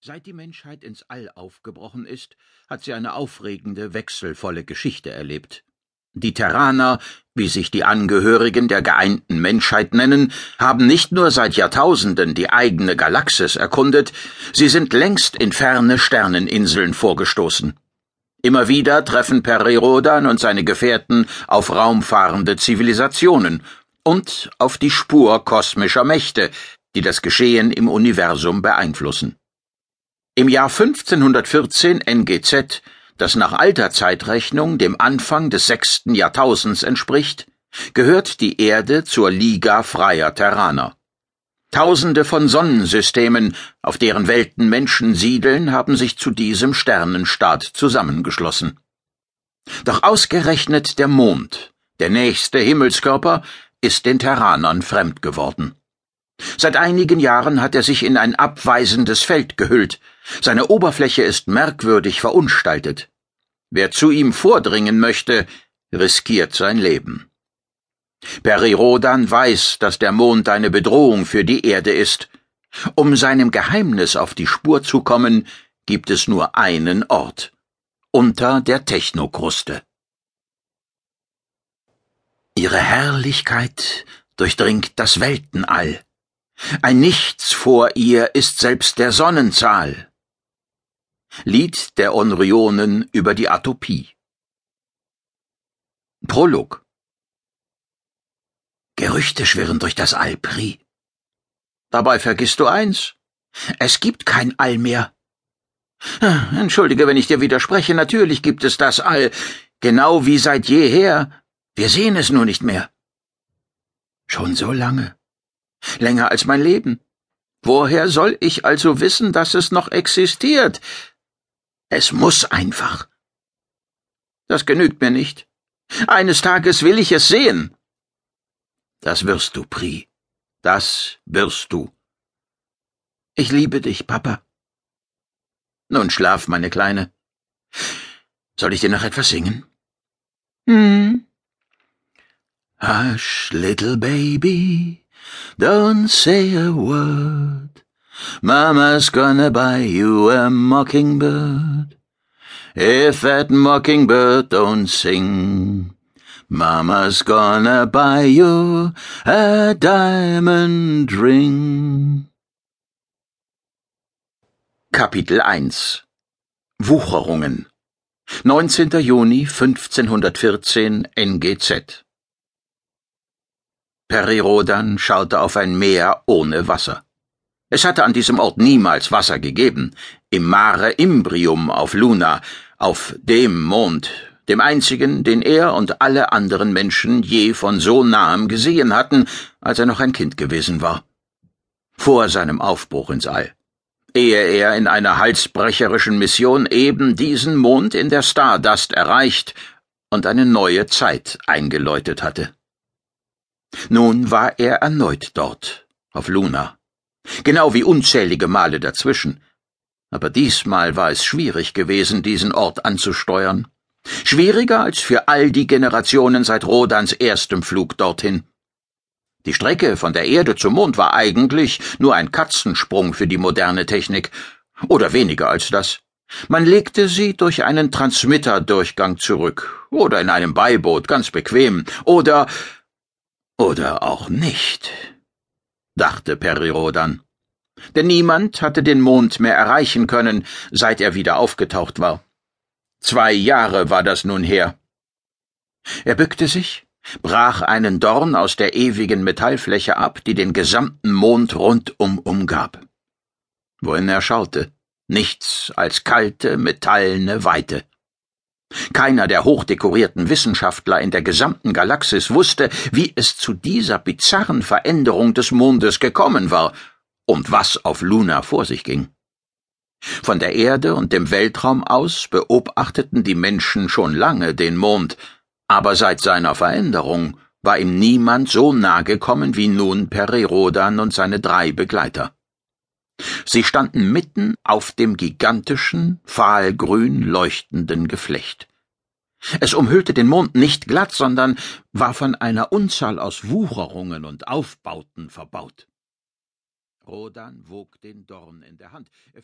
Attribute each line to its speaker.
Speaker 1: Seit die Menschheit ins All aufgebrochen ist, hat sie eine aufregende, wechselvolle Geschichte erlebt. Die Terraner, wie sich die Angehörigen der geeinten Menschheit nennen, haben nicht nur seit Jahrtausenden die eigene Galaxis erkundet, sie sind längst in ferne Sterneninseln vorgestoßen. Immer wieder treffen Perirodan und seine Gefährten auf raumfahrende Zivilisationen und auf die Spur kosmischer Mächte, die das Geschehen im Universum beeinflussen. Im Jahr 1514 NGZ, das nach alter Zeitrechnung dem Anfang des sechsten Jahrtausends entspricht, gehört die Erde zur Liga freier Terraner. Tausende von Sonnensystemen, auf deren Welten Menschen siedeln, haben sich zu diesem Sternenstaat zusammengeschlossen. Doch ausgerechnet der Mond, der nächste Himmelskörper, ist den Terranern fremd geworden. Seit einigen Jahren hat er sich in ein abweisendes Feld gehüllt, seine Oberfläche ist merkwürdig verunstaltet. Wer zu ihm vordringen möchte, riskiert sein Leben. Perirodan weiß, dass der Mond eine Bedrohung für die Erde ist. Um seinem Geheimnis auf die Spur zu kommen, gibt es nur einen Ort unter der Technokruste. Ihre Herrlichkeit durchdringt das Weltenall. Ein Nichts vor ihr ist selbst der Sonnenzahl. Lied der Onrionen über die Atopie. Prolog Gerüchte schwirren durch das All, Pri. Dabei vergisst du eins. Es gibt kein All mehr. Entschuldige, wenn ich dir widerspreche, natürlich gibt es das All, genau wie seit jeher. Wir sehen es nur nicht mehr. Schon so lange? Länger als mein Leben. Woher soll ich also wissen, dass es noch existiert? Es muss einfach. Das genügt mir nicht. Eines Tages will ich es sehen. Das wirst du, Pri. Das wirst du. Ich liebe dich, Papa. Nun schlaf, meine Kleine. Soll ich dir noch etwas singen? Hm. Hush, little baby, don't say a word. Mama's gonna buy you a mockingbird. If that mockingbird don't sing, Mama's gonna buy you a diamond ring. Kapitel 1 Wucherungen 19. Juni 1514 NGZ Perirodan schaute auf ein Meer ohne Wasser. Es hatte an diesem Ort niemals Wasser gegeben. Im Mare Imbrium auf Luna, auf dem Mond, dem einzigen, den er und alle anderen Menschen je von so nahem gesehen hatten, als er noch ein Kind gewesen war. Vor seinem Aufbruch ins All. Ehe er in einer halsbrecherischen Mission eben diesen Mond in der Stardust erreicht und eine neue Zeit eingeläutet hatte. Nun war er erneut dort, auf Luna. Genau wie unzählige Male dazwischen. Aber diesmal war es schwierig gewesen, diesen Ort anzusteuern. Schwieriger als für all die Generationen seit Rodans erstem Flug dorthin. Die Strecke von der Erde zum Mond war eigentlich nur ein Katzensprung für die moderne Technik, oder weniger als das. Man legte sie durch einen Transmitterdurchgang zurück, oder in einem Beiboot ganz bequem, oder oder auch nicht, dachte Perirodan. Denn niemand hatte den Mond mehr erreichen können, seit er wieder aufgetaucht war. Zwei Jahre war das nun her. Er bückte sich, brach einen Dorn aus der ewigen Metallfläche ab, die den gesamten Mond rundum umgab. Wohin er schaute, nichts als kalte, metallene Weite. Keiner der hochdekorierten Wissenschaftler in der gesamten Galaxis wusste, wie es zu dieser bizarren Veränderung des Mondes gekommen war und was auf Luna vor sich ging. Von der Erde und dem Weltraum aus beobachteten die Menschen schon lange den Mond, aber seit seiner Veränderung war ihm niemand so nahe gekommen wie nun Perirodan und seine drei Begleiter. Sie standen mitten auf dem gigantischen, fahlgrün leuchtenden Geflecht. Es umhüllte den Mond nicht glatt, sondern war von einer Unzahl aus Wucherungen und Aufbauten verbaut. Rodan wog den Dorn in der Hand.